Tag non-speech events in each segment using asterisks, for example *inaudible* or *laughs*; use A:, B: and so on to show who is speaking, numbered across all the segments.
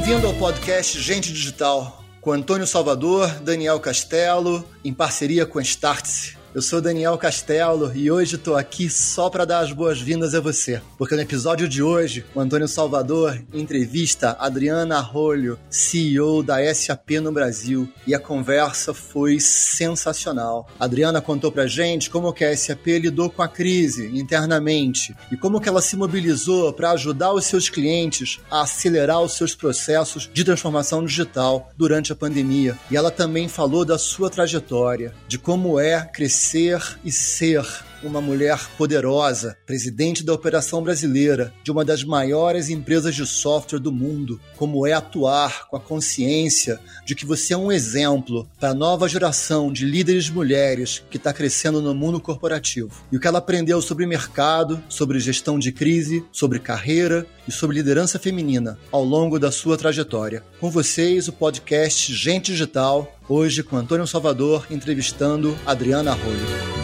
A: Bem-vindo ao podcast Gente Digital, com Antônio Salvador, Daniel Castelo, em parceria com a Startse. Eu sou Daniel Castelo e hoje estou aqui só para dar as boas-vindas a você, porque no episódio de hoje, o Antônio Salvador entrevista Adriana Arrolho, CEO da SAP no Brasil, e a conversa foi sensacional. A Adriana contou pra gente como que a SAP lidou com a crise internamente e como que ela se mobilizou para ajudar os seus clientes a acelerar os seus processos de transformação digital durante a pandemia. E ela também falou da sua trajetória, de como é crescer ser e ser uma mulher poderosa, presidente da operação brasileira de uma das maiores empresas de software do mundo, como é atuar com a consciência de que você é um exemplo para a nova geração de líderes mulheres que está crescendo no mundo corporativo. E o que ela aprendeu sobre mercado, sobre gestão de crise, sobre carreira e sobre liderança feminina ao longo da sua trajetória. Com vocês, o podcast Gente Digital, hoje com Antônio Salvador entrevistando Adriana Arroio.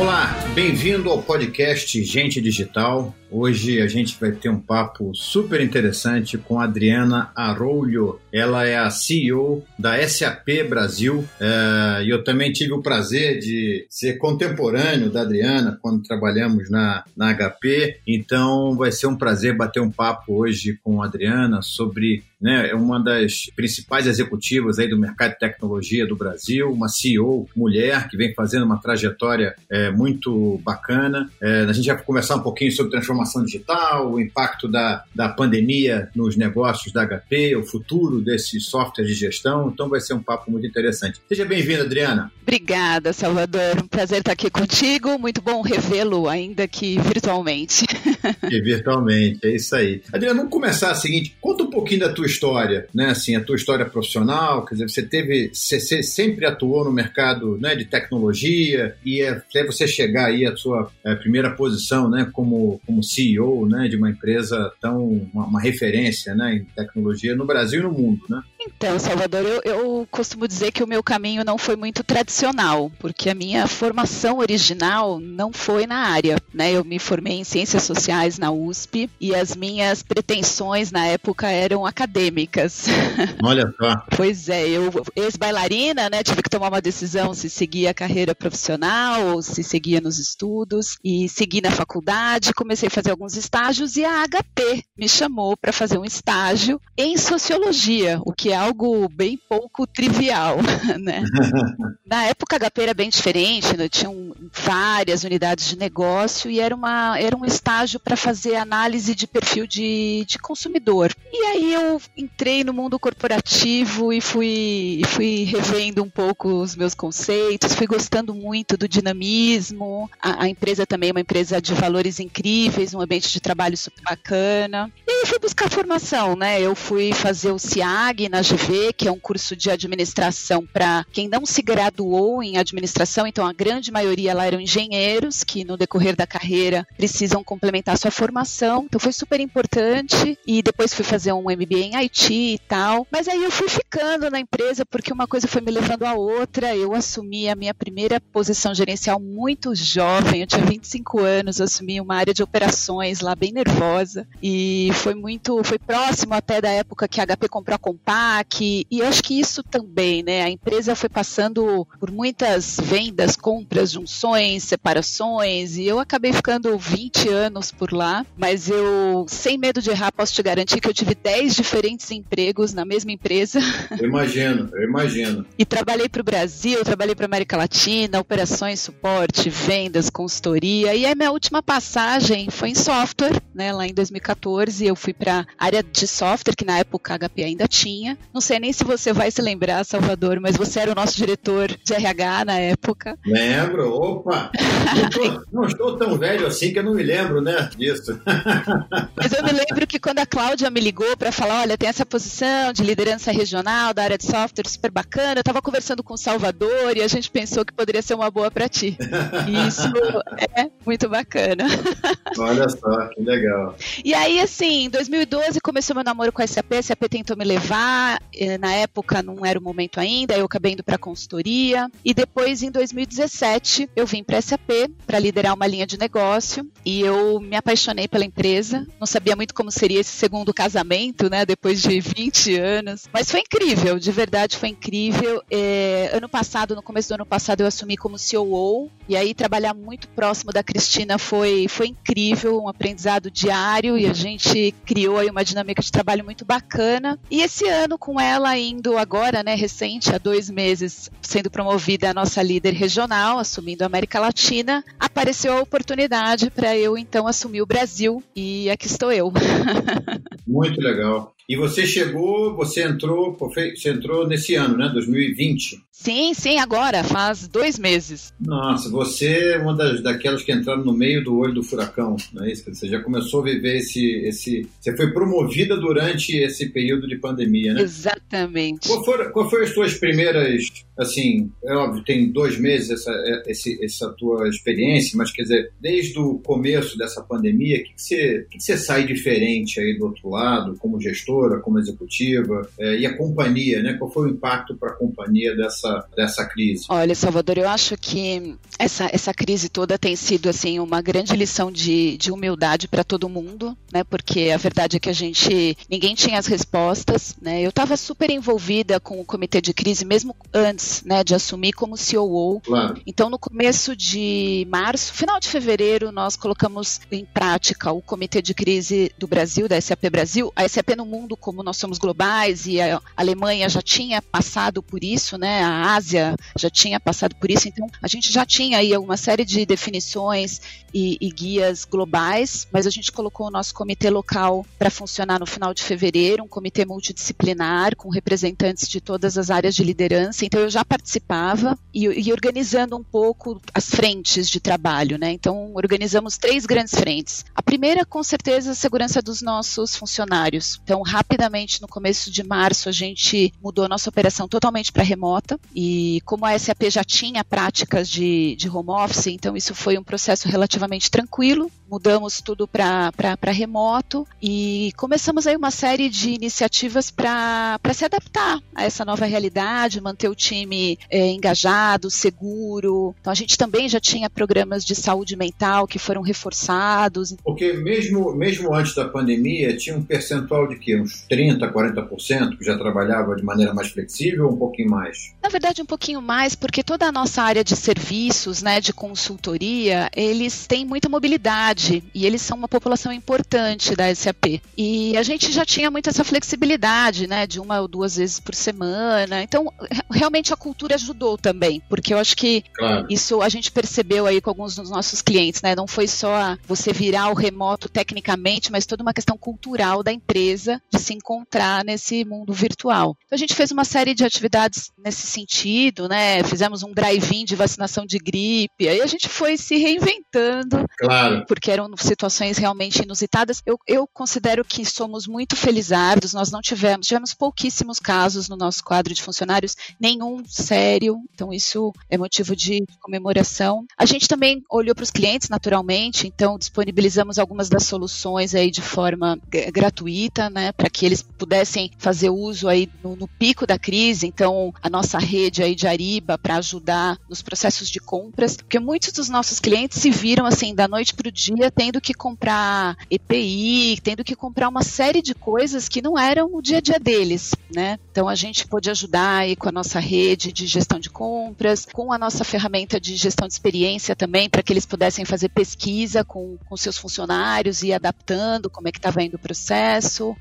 B: Olá, bem-vindo ao podcast Gente Digital. Hoje a gente vai ter um papo super interessante com a Adriana Arroulho. Ela é a CEO da SAP Brasil é, e eu também tive o prazer de ser contemporâneo da Adriana quando trabalhamos na, na HP. Então vai ser um prazer bater um papo hoje com a Adriana sobre né, é uma das principais executivas aí do mercado de tecnologia do Brasil, uma CEO mulher que vem fazendo uma trajetória é, muito bacana. É, a gente vai conversar um pouquinho sobre transformação transformação digital, o impacto da, da pandemia nos negócios da HP, o futuro desses softwares de gestão. Então vai ser um papo muito interessante. Seja bem-vinda, Adriana.
C: Obrigada, Salvador. Um prazer estar aqui contigo. Muito bom revê-lo, ainda que virtualmente. *laughs*
B: E virtualmente, é isso aí. Adriana, vamos começar a seguinte. Conta um pouquinho da tua história, né? Assim, a tua história profissional. Quer dizer, você teve, você sempre atuou no mercado, né, de tecnologia e até você chegar aí à sua é, primeira posição, né, como como CEO né, de uma empresa tão uma, uma, referência né, em tecnologia no Brasil e no mundo, né?
C: Então, Salvador, eu, eu costumo dizer que o meu caminho não foi muito tradicional, porque a minha formação original não foi na área, né? Eu me formei em ciências sociais na USP e as minhas pretensões na época eram acadêmicas. *laughs*
B: Olha só.
C: pois é, eu ex-bailarina, né? Tive que tomar uma decisão se seguia a carreira profissional ou se seguia nos estudos e segui na faculdade, comecei a fazer alguns estágios e a HP me chamou para fazer um estágio em sociologia, o que é algo bem pouco trivial, *laughs* né? *laughs* Na época a HP era bem diferente, né? tinham várias unidades de negócio e era, uma, era um estágio para fazer análise de perfil de, de consumidor. E aí eu entrei no mundo corporativo e fui, fui revendo um pouco os meus conceitos, fui gostando muito do dinamismo. A, a empresa também é uma empresa de valores incríveis, um ambiente de trabalho super bacana. E aí fui buscar formação, né? Eu fui fazer o CIAG na GV, que é um curso de administração para quem não se graduou em administração, então a grande maioria lá eram engenheiros que no decorrer da carreira precisam complementar sua formação. Então foi super importante e depois fui fazer um MBA em IT e tal. Mas aí eu fui ficando na empresa porque uma coisa foi me levando a outra. Eu assumi a minha primeira posição gerencial muito jovem, eu tinha 25 anos, assumi uma área de operações lá bem nervosa e foi muito, foi próximo até da época que a HP comprou a Compaq e, e acho que isso também, né? A empresa foi passando por muitas vendas, compras, junções, separações e eu acabei ficando 20 anos por lá, mas eu, sem medo de errar, posso te garantir que eu tive 10 diferentes empregos na mesma empresa.
B: Eu imagino, eu imagino.
C: e trabalhei para o Brasil, trabalhei para América Latina, operações, suporte, vendas, consultoria e a minha última passagem foi em software, né? Lá em 2014 eu fui para área de software que na época a HP ainda tinha. Não sei nem se você vai se lembrar, Salvador, mas você era o nosso diretor de RH na época.
B: Lembro, opa. não, estou, *laughs* não estou tão velho assim que eu não me lembro, né, disso. *laughs*
C: mas eu me lembro que quando a Cláudia me ligou para falar, olha, tem essa posição de liderança regional da área de software super bacana, eu estava conversando com o Salvador e a gente pensou que poderia ser uma boa para ti. E isso *laughs* é muito bacana.
B: Olha só, que legal.
C: E aí, assim, em 2012 começou meu namoro com a SAP, a SAP tentou me levar, eh, na época não era o momento ainda, eu acabei indo para consultoria, e depois em 2017 eu vim para SAP para liderar uma linha de negócio e eu me apaixonei pela empresa. Não sabia muito como seria esse segundo casamento, né? Depois de 20 anos. Mas foi incrível, de verdade foi incrível. É, ano passado, no começo do ano passado, eu assumi como COO e aí trabalhar muito próximo da Cristina foi, foi incrível, um aprendizado diário e a gente criou aí uma dinâmica de trabalho muito bacana. E esse ano, com ela indo agora, né, recente, há dois meses, sendo promovida a nossa líder regional, assumindo a América Latina, apareceu a oportunidade para eu então assumir o Brasil e aqui estou eu. *laughs*
B: Muito legal. E você chegou, você entrou, você entrou nesse ano, né? 2020.
C: Sim, sim, agora, faz dois meses.
B: Nossa, você é uma das, daquelas que entraram no meio do olho do furacão, não é isso? Você já começou a viver esse, esse. Você foi promovida durante esse período de pandemia, né?
C: Exatamente.
B: Qual foram, qual foram as suas primeiras, assim, é óbvio, tem dois meses essa, esse, essa tua experiência, mas quer dizer, desde o começo dessa pandemia, o que, que, você, que, que você sai diferente aí do outro lado, como gestora, como executiva, é, e a companhia, né? Qual foi o impacto para a companhia dessa dessa, crise?
C: Olha, Salvador, eu acho que essa, essa crise toda tem sido assim uma grande lição de, de humildade para todo mundo, né? Porque a verdade é que a gente ninguém tinha as respostas, né? Eu estava super envolvida com o comitê de crise mesmo antes, né, de assumir como COO.
B: Claro.
C: Então, no começo de março, final de fevereiro, nós colocamos em prática o comitê de crise do Brasil, da SAP Brasil. A SAP no mundo, como nós somos globais e a Alemanha já tinha passado por isso, né? A Ásia já tinha passado por isso, então a gente já tinha aí uma série de definições e, e guias globais, mas a gente colocou o nosso comitê local para funcionar no final de fevereiro, um comitê multidisciplinar com representantes de todas as áreas de liderança. Então eu já participava e, e organizando um pouco as frentes de trabalho, né? Então organizamos três grandes frentes. A primeira, com certeza, a segurança dos nossos funcionários. Então rapidamente no começo de março a gente mudou a nossa operação totalmente para remota. E como a SAP já tinha práticas de, de home office, então isso foi um processo relativamente tranquilo. Mudamos tudo para remoto e começamos aí uma série de iniciativas para se adaptar a essa nova realidade, manter o time é, engajado, seguro. Então a gente também já tinha programas de saúde mental que foram reforçados.
B: Porque mesmo, mesmo antes da pandemia, tinha um percentual de Uns 30%, 40% que já trabalhava de maneira mais flexível ou um pouquinho mais?
C: Na verdade, um pouquinho mais, porque toda a nossa área de serviços, né, de consultoria, eles têm muita mobilidade e eles são uma população importante da SAP. E a gente já tinha muito essa flexibilidade, né, de uma ou duas vezes por semana. Então, realmente a cultura ajudou também, porque eu acho que claro. isso a gente percebeu aí com alguns dos nossos clientes, né? Não foi só você virar o remoto tecnicamente, mas toda uma questão cultural da empresa de se encontrar nesse mundo virtual. Então, a gente fez uma série de atividades nesse sentido, né? Fizemos um drive-in de vacinação de gripe, aí a gente foi se reinventando,
B: claro.
C: porque eram situações realmente inusitadas. Eu, eu considero que somos muito felizardos, nós não tivemos, tivemos pouquíssimos casos no nosso quadro de funcionários, nenhum sério, então isso é motivo de comemoração. A gente também olhou para os clientes, naturalmente, então disponibilizamos algumas das soluções aí de forma gratuita, né, para que eles pudessem fazer uso aí no, no pico da crise, então a nossa rede aí de Ariba para ajudar nos processos de compras, porque muitos dos nossos clientes se viram assim da noite para o dia tendo que comprar EPI, tendo que comprar uma série de coisas que não eram o dia a dia deles, né? Então a gente pôde ajudar aí com a nossa rede de gestão de compras, com a nossa ferramenta de gestão de experiência também, para que eles pudessem fazer pesquisa com, com seus funcionários e adaptando como é que estava indo o processo.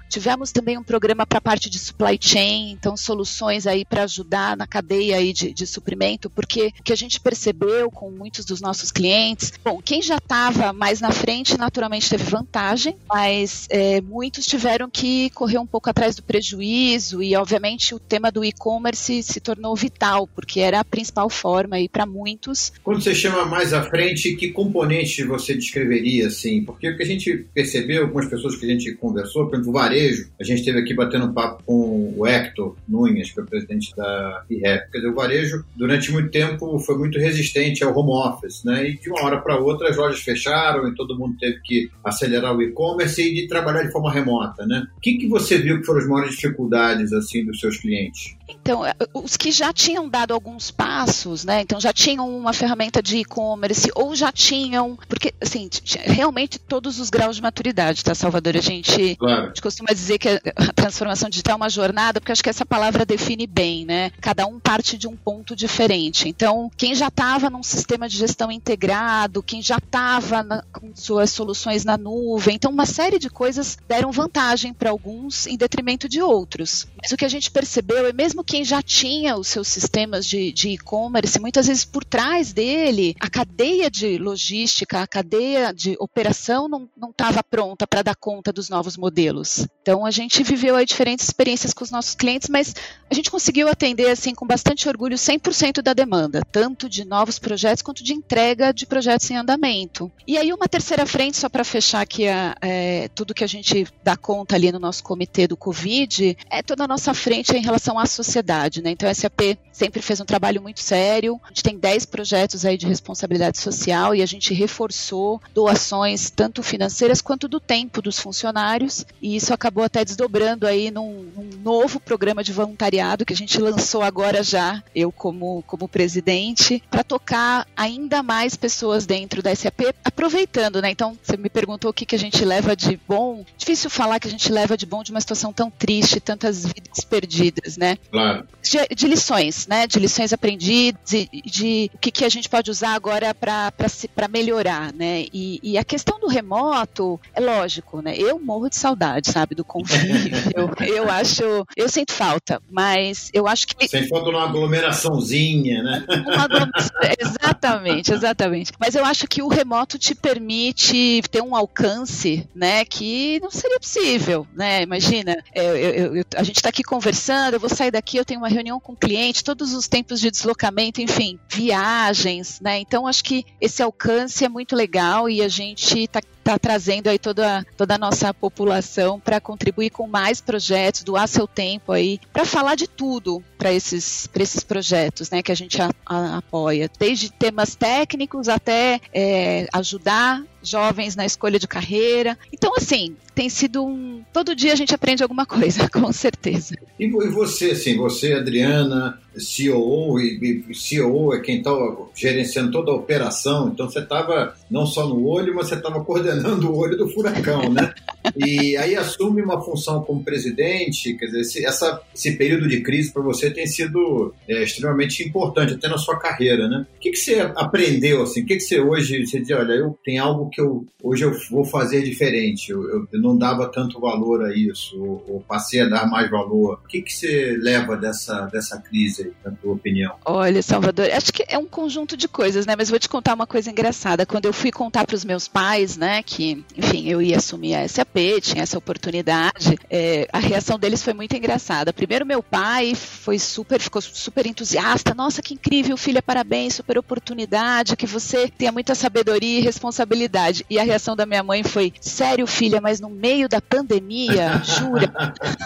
C: Também um programa para a parte de supply chain, então soluções aí para ajudar na cadeia aí de, de suprimento, porque o que a gente percebeu com muitos dos nossos clientes, bom, quem já estava mais na frente naturalmente teve vantagem, mas é, muitos tiveram que correr um pouco atrás do prejuízo e, obviamente, o tema do e-commerce se tornou vital, porque era a principal forma aí para muitos.
B: Quando você chama mais à frente, que componente você descreveria assim? Porque o que a gente percebeu, algumas pessoas que a gente conversou, por exemplo, o varejo, a gente esteve aqui batendo um papo com o Hector Nunes, que é o presidente da IREP. Quer dizer, o varejo, durante muito tempo, foi muito resistente ao home office, né? E de uma hora para outra as lojas fecharam e todo mundo teve que acelerar o e-commerce e de trabalhar de forma remota, né? O que, que você viu que foram as maiores dificuldades, assim, dos seus clientes?
C: Então, é, os que já tinham dado alguns passos, né? Então já tinham uma ferramenta de e-commerce ou já tinham, porque assim, realmente todos os graus de maturidade, tá, Salvador? A gente, claro. a gente costuma dizer que a transformação digital é uma jornada, porque acho que essa palavra define bem, né? Cada um parte de um ponto diferente. Então, quem já estava num sistema de gestão integrado, quem já estava com suas soluções na nuvem, então uma série de coisas deram vantagem para alguns em detrimento de outros. Mas o que a gente percebeu é mesmo quem já tinha os seus sistemas de e-commerce, muitas vezes por trás dele, a cadeia de logística, a cadeia de operação não estava pronta para dar conta dos novos modelos. Então a gente viveu aí diferentes experiências com os nossos clientes, mas a gente conseguiu atender assim com bastante orgulho 100% da demanda, tanto de novos projetos quanto de entrega de projetos em andamento. E aí uma terceira frente, só para fechar aqui a, é, tudo que a gente dá conta ali no nosso comitê do Covid, é toda a nossa frente em relação à sociedade. Né? Então a SAP sempre fez um trabalho muito sério, a gente tem 10 projetos aí de responsabilidade social e a gente reforçou doações tanto financeiras quanto do tempo dos funcionários e isso acabou até desdobrando aí num, num novo programa de voluntariado que a gente lançou agora já, eu como, como presidente, para tocar ainda mais pessoas dentro da SAP, aproveitando, né? Então, você me perguntou o que, que a gente leva de bom. Difícil falar que a gente leva de bom de uma situação tão triste, tantas vidas perdidas, né?
B: Claro.
C: De, de lições, né? De lições aprendidas, de, de o que, que a gente pode usar agora para melhorar, né? E, e, a questão do remoto, é lógico, né? Eu morro de saudade, sabe, do convívio. *laughs* eu, eu acho, eu sinto falta, mas eu acho que.
B: Sem falta uma aglomeraçãozinha, né?
C: Aglomeração, exatamente, exatamente. Mas eu acho que o remoto te permite ter um alcance, né, que não seria possível, né? Imagina, eu, eu, eu, a gente está aqui conversando, eu vou sair daqui, eu tenho uma reunião com o cliente, todos os tempos de deslocamento, enfim, viagens, né? Então acho que esse alcance é muito legal e a gente está está trazendo aí toda, toda a nossa população para contribuir com mais projetos, doar seu tempo aí, para falar de tudo para esses, esses projetos né, que a gente a, a, apoia, desde temas técnicos até é, ajudar jovens na escolha de carreira. Então, assim, tem sido um. Todo dia a gente aprende alguma coisa, *laughs* com certeza.
B: E você, assim, você, Adriana, CEO, e, e CEO é quem está gerenciando toda a operação, então você estava não só no olho, mas você estava coordenando o olho do furacão, né? E aí assume uma função como presidente, quer dizer, esse, essa, esse período de crise para você tem sido é, extremamente importante, até na sua carreira, né? O que, que você aprendeu, assim? O que, que você hoje, você diz, olha, eu tenho algo que eu, hoje eu vou fazer diferente, eu, eu, eu não dava tanto valor a isso, ou, ou, passei a dar mais valor. O que, que você leva dessa, dessa crise aí, na tua opinião?
C: Olha, Salvador, acho que é um conjunto de coisas, né? Mas vou te contar uma coisa engraçada. Quando eu fui contar para os meus pais, né, que, enfim, eu ia assumir a SAP, tinha essa oportunidade, é, a reação deles foi muito engraçada. Primeiro, meu pai foi super, ficou super entusiasta. Nossa, que incrível, filha, parabéns, super oportunidade, que você tenha muita sabedoria e responsabilidade. E a reação da minha mãe foi: sério, filha, mas no meio da pandemia, jura?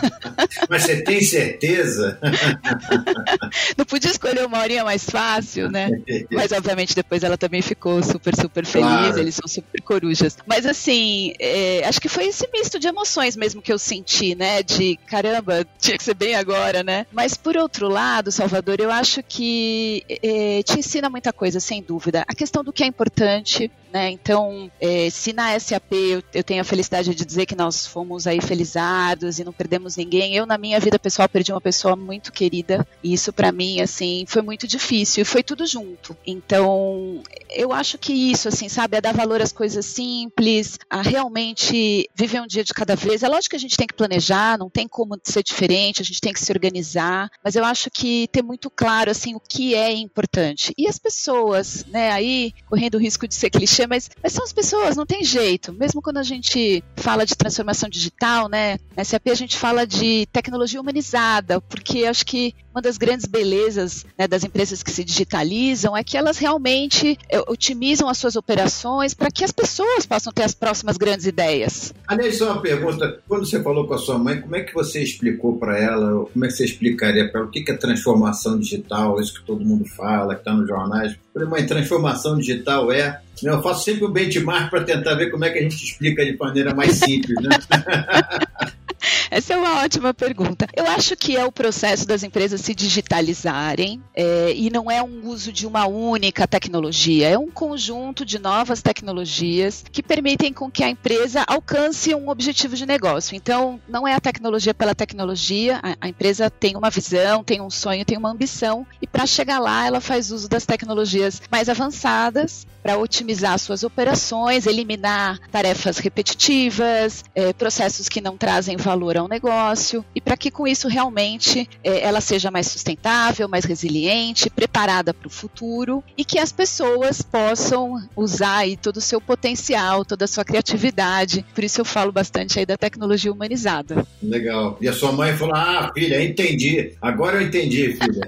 C: *laughs*
B: mas você tem certeza? *laughs* *laughs*
C: Não podia escolher uma horinha mais fácil, né? *laughs* Mas obviamente depois ela também ficou super, super feliz. Claro. Eles são super corujas. Mas assim, é, acho que foi esse misto de emoções mesmo que eu senti, né? De caramba, tinha que ser bem agora, né? Mas por outro lado, Salvador, eu acho que é, te ensina muita coisa, sem dúvida. A questão do que é importante, né? Então, é, se na SAP eu, eu, tenho a felicidade de dizer que nós fomos aí felizados e não perdemos ninguém, eu na minha vida pessoal perdi uma pessoa muito querida e isso para mim, assim, foi muito difícil e foi tudo junto. Então, eu acho que isso, assim, sabe, é dar valor às coisas simples, a realmente viver um dia de cada vez. É lógico que a gente tem que planejar, não tem como ser diferente, a gente tem que se organizar, mas eu acho que ter muito claro, assim, o que é importante. E as pessoas, né, aí, correndo o risco de ser clichê, mas, mas são as pessoas, não tem jeito. Mesmo quando a gente fala de transformação digital, né? Na SAP a gente fala de tecnologia humanizada, porque acho que uma das grandes belezas né, das empresas que se digitalizam é que elas realmente é, otimizam as suas operações para que as pessoas possam ter as próximas grandes ideias.
B: Aliás, só uma pergunta: quando você falou com a sua mãe, como é que você explicou para ela, como é que você explicaria para ela o que é transformação digital, isso que todo mundo fala, que está nos jornais? Eu falei, mãe, transformação digital é eu faço sempre um benchmark para tentar ver como é que a gente explica de maneira mais simples, né? *laughs* *laughs*
C: Essa é uma ótima pergunta. Eu acho que é o processo das empresas se digitalizarem é, e não é um uso de uma única tecnologia, é um conjunto de novas tecnologias que permitem com que a empresa alcance um objetivo de negócio. Então, não é a tecnologia pela tecnologia, a, a empresa tem uma visão, tem um sonho, tem uma ambição e para chegar lá ela faz uso das tecnologias mais avançadas para otimizar suas operações, eliminar tarefas repetitivas, é, processos que não trazem valor ao negócio e para que com isso realmente é, ela seja mais sustentável, mais resiliente, preparada para o futuro e que as pessoas possam usar aí todo o seu potencial, toda a sua criatividade. Por isso eu falo bastante aí da tecnologia humanizada.
B: Legal. E a sua mãe falou: Ah, filha, entendi. Agora eu entendi, filha.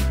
B: *laughs*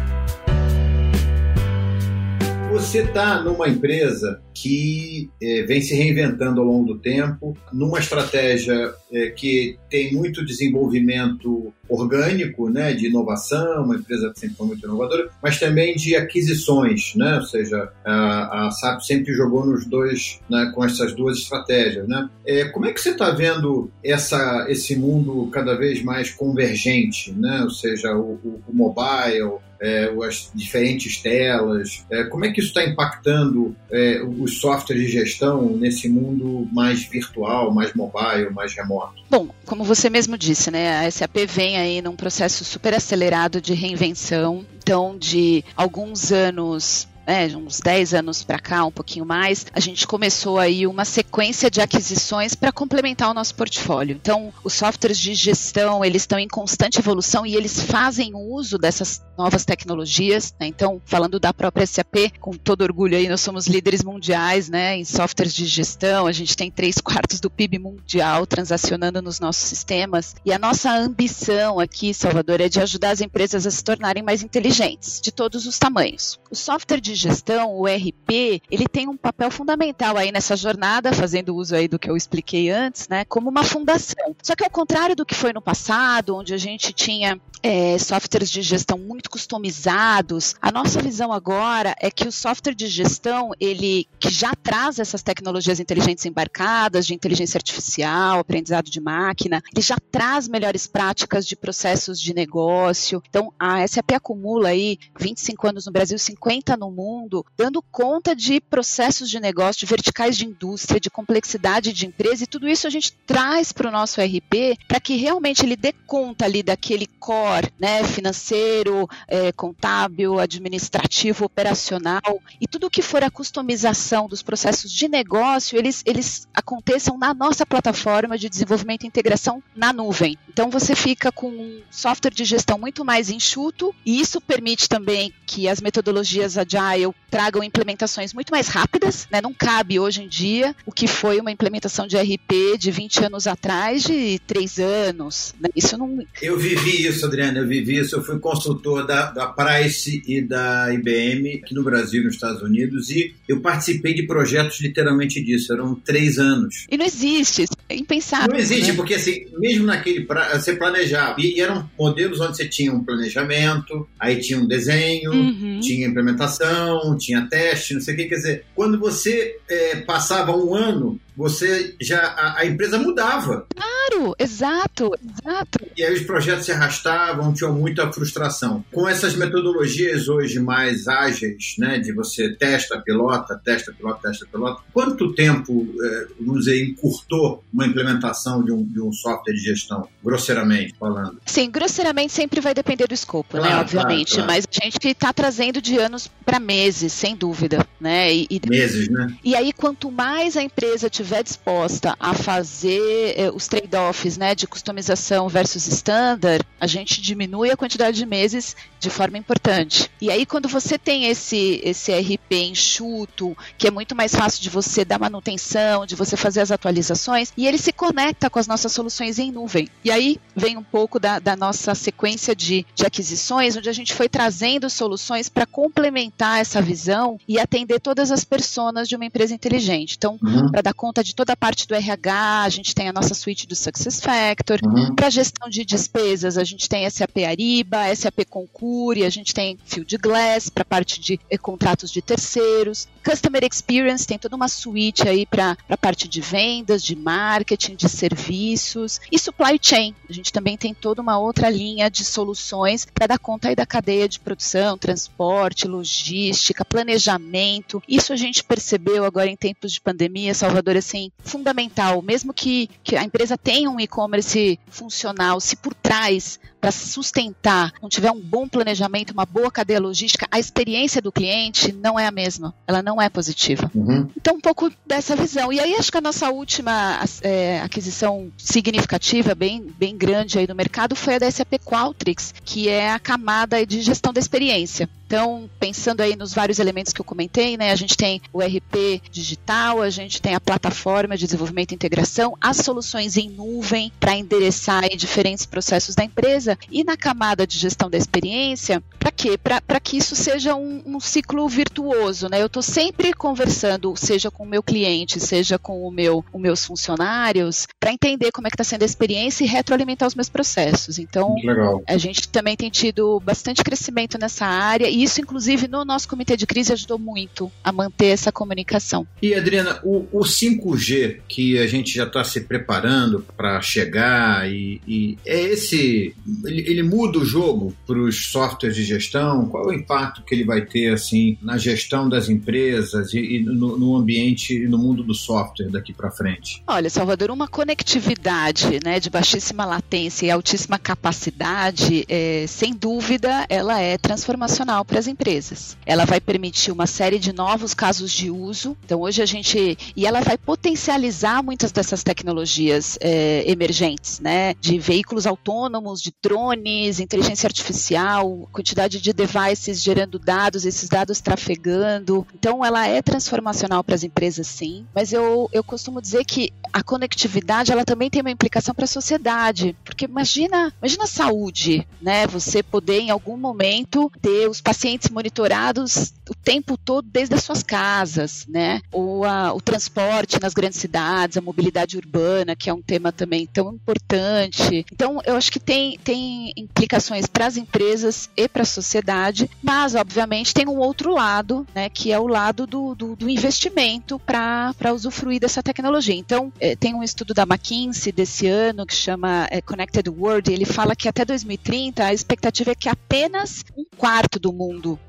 B: Você está numa empresa que é, vem se reinventando ao longo do tempo, numa estratégia é, que tem muito desenvolvimento orgânico, né, de inovação, uma empresa que sempre foi muito inovadora, mas também de aquisições, né, ou seja, a, a SAP sempre jogou nos dois, né, com essas duas estratégias, né. É, como é que você está vendo essa, esse mundo cada vez mais convergente, né, ou seja, o, o, o mobile, é, as diferentes telas, é, como é que isso está impactando é, os softwares de gestão nesse mundo mais virtual, mais mobile, mais remoto?
C: Bom, como você mesmo disse, né, a SAP vem aí num processo super acelerado de reinvenção. Então, de alguns anos né, uns 10 anos para cá, um pouquinho mais, a gente começou aí uma sequência de aquisições para complementar o nosso portfólio. Então, os softwares de gestão, eles estão em constante evolução e eles fazem uso dessas novas tecnologias. Né? Então, falando da própria SAP, com todo orgulho aí, nós somos líderes mundiais né, em softwares de gestão, a gente tem três quartos do PIB mundial transacionando nos nossos sistemas. E a nossa ambição aqui, Salvador, é de ajudar as empresas a se tornarem mais inteligentes, de todos os tamanhos. O software de gestão, o RP, ele tem um papel fundamental aí nessa jornada, fazendo uso aí do que eu expliquei antes, né, como uma fundação. Só que ao contrário do que foi no passado, onde a gente tinha é, softwares de gestão muito customizados, a nossa visão agora é que o software de gestão, ele que já traz essas tecnologias inteligentes embarcadas, de inteligência artificial, aprendizado de máquina, ele já traz melhores práticas de processos de negócio. Então, a SAP acumula aí 25 anos no Brasil, 50 no mundo, mundo, dando conta de processos de negócio, de verticais de indústria, de complexidade de empresa, e tudo isso a gente traz para o nosso RP para que realmente ele dê conta ali daquele core né, financeiro, é, contábil, administrativo, operacional, e tudo que for a customização dos processos de negócio, eles, eles aconteçam na nossa plataforma de desenvolvimento e integração na nuvem. Então você fica com um software de gestão muito mais enxuto, e isso permite também que as metodologias agile Agile tragam implementações muito mais rápidas, né? Não cabe hoje em dia o que foi uma implementação de RP de 20 anos atrás de 3 anos. Né? Isso não.
B: Eu vivi isso, Adriana, eu vivi isso. Eu fui consultor da, da Price e da IBM aqui no Brasil, nos Estados Unidos, e eu participei de projetos literalmente disso. Eram três anos.
C: E não existe, é impensável.
B: Não existe, né? porque assim, mesmo naquele. Pra, você planejava. E, e, eram modelos onde você tinha um planejamento, aí tinha um desenho, uhum. tinha implementação tinha teste, não sei o que. Quer dizer, quando você é, passava um ano você já a, a, empresa mudava.
C: Claro, exato, exato.
B: E aí os projetos se arrastavam, tinham muita frustração. Com essas metodologias hoje mais ágeis, né, de você testa, pilota, testa, pilota, testa, pilota, quanto tempo, é, vamos dizer, encurtou uma implementação de um, de um software de gestão, grosseiramente falando?
C: Sim, grosseiramente sempre vai depender do escopo, né, claro, né, obviamente, claro, claro. mas a gente está trazendo de anos para meses, sem dúvida, né?
B: E, e, meses, né?
C: E aí quanto mais a empresa tiver estiver disposta a fazer eh, os trade-offs né, de customização versus standard, a gente diminui a quantidade de meses de forma importante. E aí, quando você tem esse, esse RP enxuto, que é muito mais fácil de você dar manutenção, de você fazer as atualizações, e ele se conecta com as nossas soluções em nuvem. E aí vem um pouco da, da nossa sequência de, de aquisições, onde a gente foi trazendo soluções para complementar essa visão e atender todas as personas de uma empresa inteligente. Então, uhum. para dar conta conta de toda a parte do RH, a gente tem a nossa suíte do Success Factor. Uhum. Para gestão de despesas, a gente tem SAP Ariba, SAP Concure, a gente tem Field Glass para parte de eh, contratos de terceiros. Customer Experience tem toda uma suíte aí para a parte de vendas, de marketing, de serviços. E Supply Chain, a gente também tem toda uma outra linha de soluções para dar conta aí da cadeia de produção, transporte, logística, planejamento. Isso a gente percebeu agora em tempos de pandemia, Salvador, assim, fundamental. Mesmo que, que a empresa tenha um e-commerce funcional, se por trás para sustentar, não tiver um bom planejamento, uma boa cadeia logística, a experiência do cliente não é a mesma. Ela não é positiva. Uhum. Então, um pouco dessa visão. E aí, acho que a nossa última é, aquisição significativa, bem, bem grande aí no mercado, foi a da SAP Qualtrics, que é a camada de gestão da experiência. Então, pensando aí nos vários elementos que eu comentei, né, a gente tem o RP digital, a gente tem a plataforma de desenvolvimento e integração, as soluções em nuvem para endereçar diferentes processos da empresa e na camada de gestão da experiência, para quê? Para que isso seja um, um ciclo virtuoso, né? Eu estou sempre conversando, seja com o meu cliente, seja com o meu, os meus funcionários, para entender como é que está sendo a experiência e retroalimentar os meus processos. Então, Legal. a gente também tem tido bastante crescimento nessa área e isso, inclusive, no nosso comitê de crise ajudou muito a manter essa comunicação.
B: E, Adriana, o, o 5G que a gente já está se preparando para chegar e, e, é esse. Ele, ele muda o jogo para os softwares de gestão? Qual é o impacto que ele vai ter assim na gestão das empresas e, e no, no, ambiente e no mundo do software daqui para frente?
C: Olha, Salvador, uma conectividade né, de baixíssima latência e altíssima capacidade, é, sem dúvida, ela é transformacional para as empresas. Ela vai permitir uma série de novos casos de uso. Então, hoje a gente. E ela vai potencializar muitas dessas tecnologias é, emergentes, né? De veículos autônomos, de drones, inteligência artificial, quantidade de devices gerando dados, esses dados trafegando. Então, ela é transformacional para as empresas, sim. Mas eu, eu costumo dizer que a conectividade ela também tem uma implicação para a sociedade. Porque imagina, imagina a saúde, né? Você poder, em algum momento, ter os pacientes monitorados o tempo todo desde as suas casas, né? Ou a, o transporte nas grandes cidades, a mobilidade urbana, que é um tema também tão importante. Então, eu acho que tem, tem implicações para as empresas e para a sociedade, mas, obviamente, tem um outro lado, né? Que é o lado do, do, do investimento para usufruir dessa tecnologia. Então, é, tem um estudo da McKinsey desse ano que chama é, Connected World, e ele fala que até 2030 a expectativa é que apenas um quarto do mundo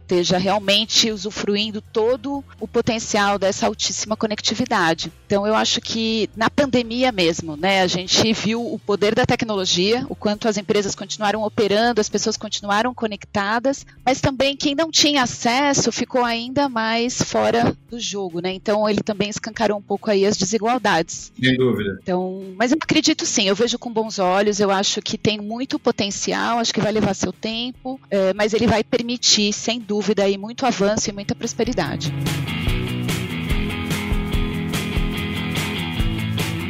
C: esteja realmente usufruindo todo o potencial dessa altíssima conectividade. Então eu acho que na pandemia mesmo, né, a gente viu o poder da tecnologia, o quanto as empresas continuaram operando, as pessoas continuaram conectadas, mas também quem não tinha acesso ficou ainda mais fora do jogo, né? Então ele também escancarou um pouco aí as desigualdades.
B: Sem dúvida.
C: Então, mas eu acredito sim, eu vejo com bons olhos, eu acho que tem muito potencial, acho que vai levar seu tempo, é, mas ele vai permitir, sem dúvida, aí muito avanço e muita prosperidade.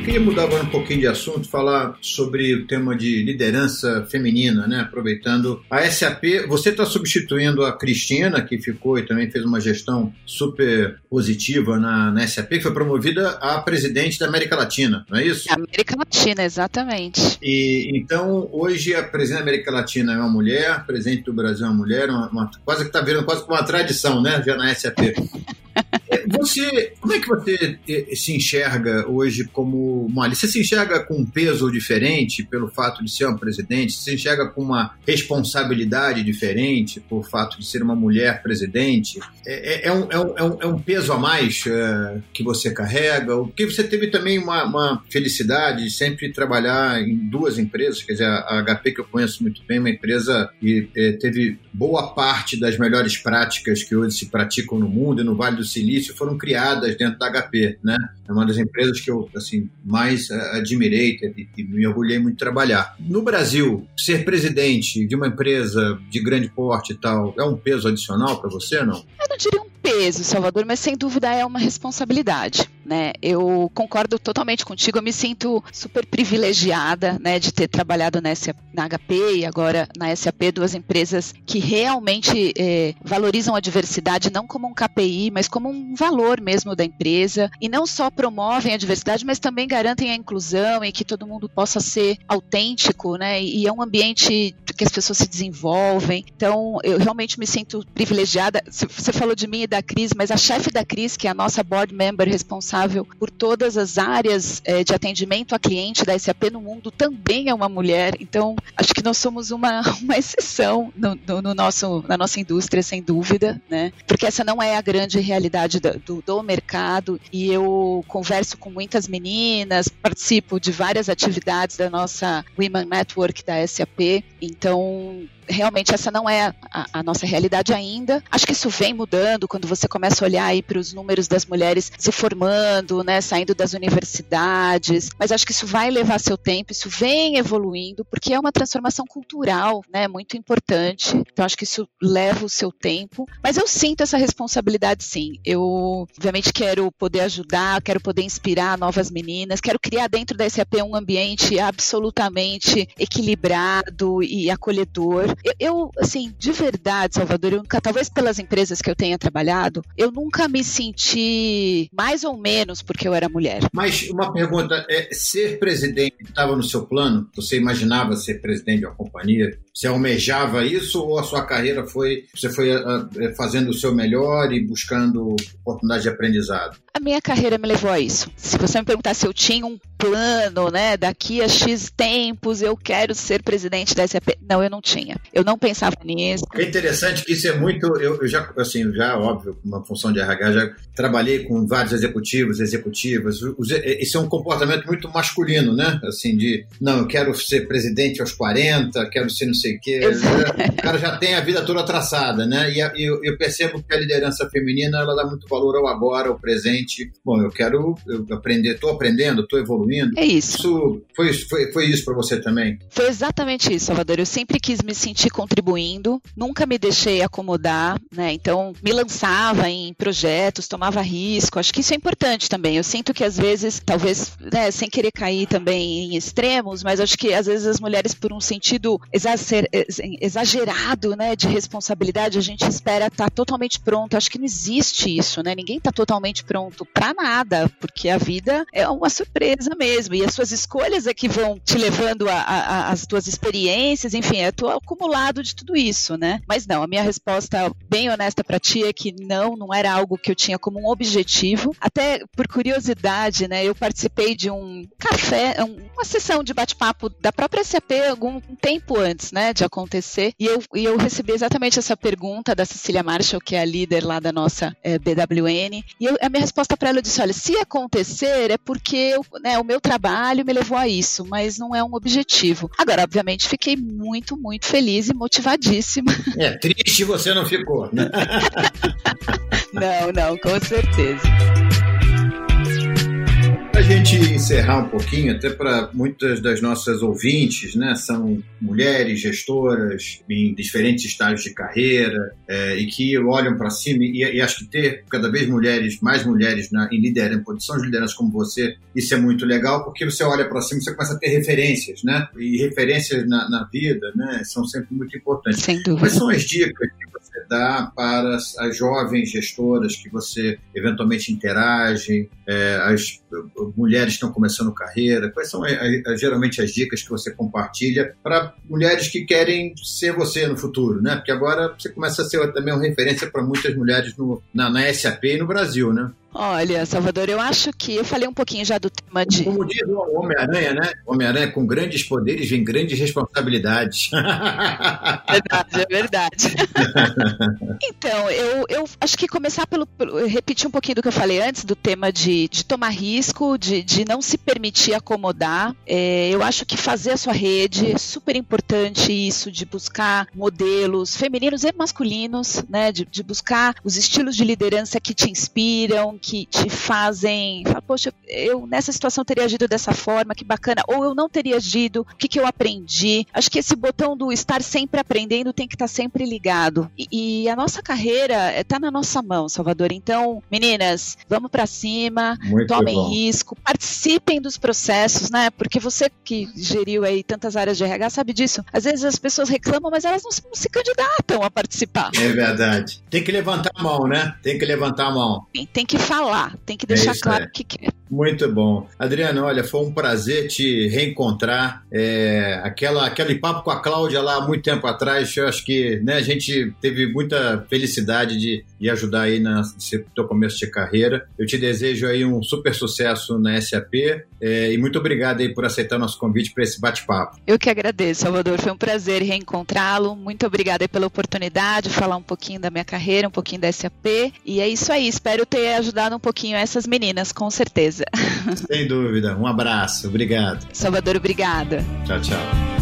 B: Queria mudar agora um pouquinho de assunto, falar sobre o tema de liderança feminina, né? Aproveitando a SAP, você está substituindo a Cristina, que ficou e também fez uma gestão super positiva na, na SAP, que foi promovida a presidente da América Latina, não é isso?
C: América Latina, exatamente.
B: E então hoje a presidente da América Latina é uma mulher, a presidente do Brasil é uma mulher, uma, uma, quase que está virando quase uma tradição, né? Já na SAP. Você, como é que você eh, se enxerga hoje como uma. Você se enxerga com um peso diferente pelo fato de ser uma presidente? Você se enxerga com uma responsabilidade diferente por fato de ser uma mulher presidente? É, é, é, um, é, um, é um, peso a mais é, que você carrega? Porque você teve também uma, uma, felicidade de sempre trabalhar em duas empresas, quer dizer, a HP que eu conheço muito bem, uma empresa que é, teve boa parte das melhores práticas que hoje se praticam no mundo e no Vale do Silício foram criadas dentro da HP, né? É uma das empresas que eu assim mais eh, admirei e me orgulhei muito de trabalhar. No Brasil, ser presidente de uma empresa de grande porte e tal é um peso adicional para você, não?
C: Eu não diria um peso, Salvador, mas sem dúvida é uma responsabilidade. Né? Eu concordo totalmente contigo, eu me sinto super privilegiada né, de ter trabalhado na, na HP e agora na SAP, duas empresas que realmente é, valorizam a diversidade não como um KPI, mas como um valor mesmo da empresa, e não só promovem a diversidade, mas também garantem a inclusão e que todo mundo possa ser autêntico, né? E é um ambiente que as pessoas se desenvolvem. Então, eu realmente me sinto privilegiada. Você falou de mim e da Cris, mas a chefe da Cris, que é a nossa board member responsável por todas as áreas é, de atendimento a cliente da SAP no mundo, também é uma mulher. Então, acho que nós somos uma, *laughs* uma exceção no, no, no nosso, na nossa indústria, sem dúvida, né? Porque essa não é a grande realidade do, do, do mercado e eu converso com muitas meninas, participo de várias atividades da nossa Women Network da SAP, então realmente essa não é a, a, nossa realidade ainda. Acho que isso vem mudando quando você começa a olhar aí para os números das mulheres se formando, né, saindo das universidades. Mas acho que isso vai levar seu tempo, isso vem evoluindo, porque é uma transformação cultural, né, muito importante. Então acho que isso leva o seu tempo. Mas eu sinto essa responsabilidade, sim. Eu, obviamente, quero poder ajudar, quero poder inspirar novas meninas, quero criar dentro da SAP um ambiente absolutamente equilibrado e acolhedor. Eu, eu, assim, de verdade, Salvador, eu nunca, talvez pelas empresas que eu tenha trabalhado, eu nunca me senti mais ou menos porque eu era mulher.
B: Mas uma pergunta, é, ser presidente estava no seu plano? Você imaginava ser presidente de uma companhia? Você almejava isso ou a sua carreira foi, você foi uh, fazendo o seu melhor e buscando oportunidade de aprendizado?
C: A minha carreira me levou a isso. Se você me perguntar se eu tinha um plano, né, daqui a X tempos eu quero ser presidente da SAP, não, eu não tinha. Eu não pensava nisso.
B: É interessante que isso é muito, eu, eu já, assim, já óbvio, uma função de RH, já trabalhei com vários executivos, executivas. Isso é um comportamento muito masculino, né? Assim, de, não, eu quero ser presidente aos 40, quero ser não sei o quê. O cara já tem a vida toda traçada, né? E eu, eu, percebo que a liderança feminina ela dá muito valor ao agora, ao presente. Bom, eu quero eu aprender, estou aprendendo, estou evoluindo.
C: É isso.
B: Isso foi, foi, foi isso para você também?
C: Foi exatamente isso, Salvador. Eu sempre quis me sentir contribuindo, nunca me deixei acomodar, né? Então, me lançava em projetos, tomava risco. Acho que isso é importante também. Eu sinto que às vezes, talvez, né, sem querer cair também em extremos, mas acho que às vezes as mulheres, por um sentido exagerado, né, de responsabilidade, a gente espera estar tá totalmente pronto. Acho que não existe isso, né? Ninguém está totalmente pronto para nada, porque a vida é uma surpresa mesmo. E as suas escolhas é que vão te levando às tuas experiências, enfim, é tu acumulado de tudo isso, né? Mas não, a minha resposta bem honesta para ti é que não, não era algo que eu tinha como um objetivo. Até por curiosidade, né, eu participei de um café, uma sessão de bate-papo da própria SAP algum tempo antes, né? de acontecer. E eu, e eu recebi exatamente essa pergunta da Cecília Marshall, que é a líder lá da nossa é, BWN. E eu, a minha resposta para ela disse: olha, se acontecer é porque eu, né, o meu trabalho me levou a isso, mas não é um objetivo. Agora, obviamente, fiquei muito, muito feliz e motivadíssima. *laughs*
B: É triste você não ficou, né? *laughs*
C: não, não, com certeza
B: gente encerrar um pouquinho, até para muitas das nossas ouvintes, né, são mulheres gestoras em diferentes estágios de carreira é, e que olham para cima e, e, acho que ter cada vez mulheres, mais mulheres na, em liderança, em posições de liderança como você, isso é muito legal porque você olha para cima e você começa a ter referências, né? E referências na, na vida, né, são sempre muito importantes.
C: Sem dúvida.
B: Quais são as dicas que você dá para as jovens gestoras que você eventualmente interage, é, as mulheres estão começando carreira? Quais são geralmente as dicas que você compartilha para mulheres que querem ser você no futuro, né? Porque agora você começa a ser também uma referência para muitas mulheres no, na, na SAP e no Brasil, né?
C: Olha, Salvador, eu acho que eu falei um pouquinho já do tema de.
B: Como diz o Homem-Aranha, né? Homem-Aranha com grandes poderes vem grandes responsabilidades. *laughs*
C: Verdade, é verdade. *laughs* então, eu, eu acho que começar pelo, pelo. repetir um pouquinho do que eu falei antes, do tema de, de tomar risco, de, de não se permitir acomodar. É, eu acho que fazer a sua rede é super importante isso, de buscar modelos femininos e masculinos, né? De, de buscar os estilos de liderança que te inspiram, que te fazem, fala, poxa, eu nessa situação teria agido dessa forma, que bacana, ou eu não teria agido, o que, que eu aprendi? Acho que esse botão do estar sempre aprendendo tem que estar sempre ligado. E, e a nossa carreira está na nossa mão, Salvador. Então, meninas, vamos para cima, Muito tomem bom. risco, participem dos processos, né? Porque você que geriu aí tantas áreas de RH sabe disso. Às vezes as pessoas reclamam, mas elas não, não se candidatam a participar.
B: É verdade. Tem que levantar a mão, né? Tem que levantar a mão.
C: Tem que falar, tem que deixar é claro o é. que quer.
B: Muito bom. Adriano, olha, foi um prazer te reencontrar. É, aquela, aquele papo com a Cláudia lá há muito tempo atrás, eu acho que né, a gente teve muita felicidade de, de ajudar aí nesse teu começo de carreira. Eu te desejo aí um super sucesso na SAP é, e muito obrigado aí por aceitar nosso convite para esse bate-papo.
C: Eu que agradeço, Salvador. Foi um prazer reencontrá-lo. Muito obrigada pela oportunidade de falar um pouquinho da minha carreira, um pouquinho da SAP. E é isso aí. Espero ter ajudado um pouquinho essas meninas, com certeza. *laughs*
B: Sem dúvida. Um abraço. Obrigado.
C: Salvador, obrigada.
B: Tchau, tchau.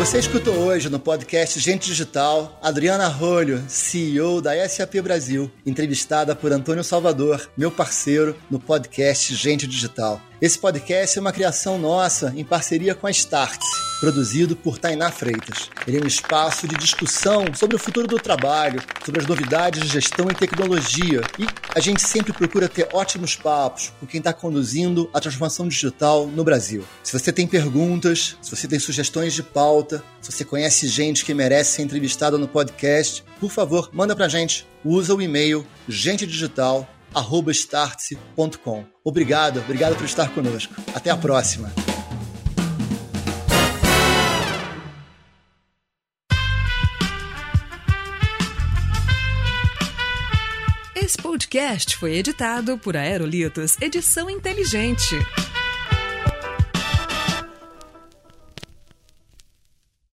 A: Você escutou hoje no podcast Gente Digital Adriana Rolho, CEO da SAP Brasil, entrevistada por Antônio Salvador, meu parceiro no podcast Gente Digital. Esse podcast é uma criação nossa em parceria com a Startse, produzido por Tainá Freitas. Ele é um espaço de discussão sobre o futuro do trabalho, sobre as novidades de gestão e tecnologia. E a gente sempre procura ter ótimos papos com quem está conduzindo a transformação digital no Brasil. Se você tem perguntas, se você tem sugestões de pauta, se você conhece gente que merece ser entrevistada no podcast, por favor, manda pra gente. Usa o e-mail gentedigital.com startse.com. Obrigado, obrigado por estar conosco. Até a próxima.
D: Esse podcast foi editado por Aerolitos Edição Inteligente.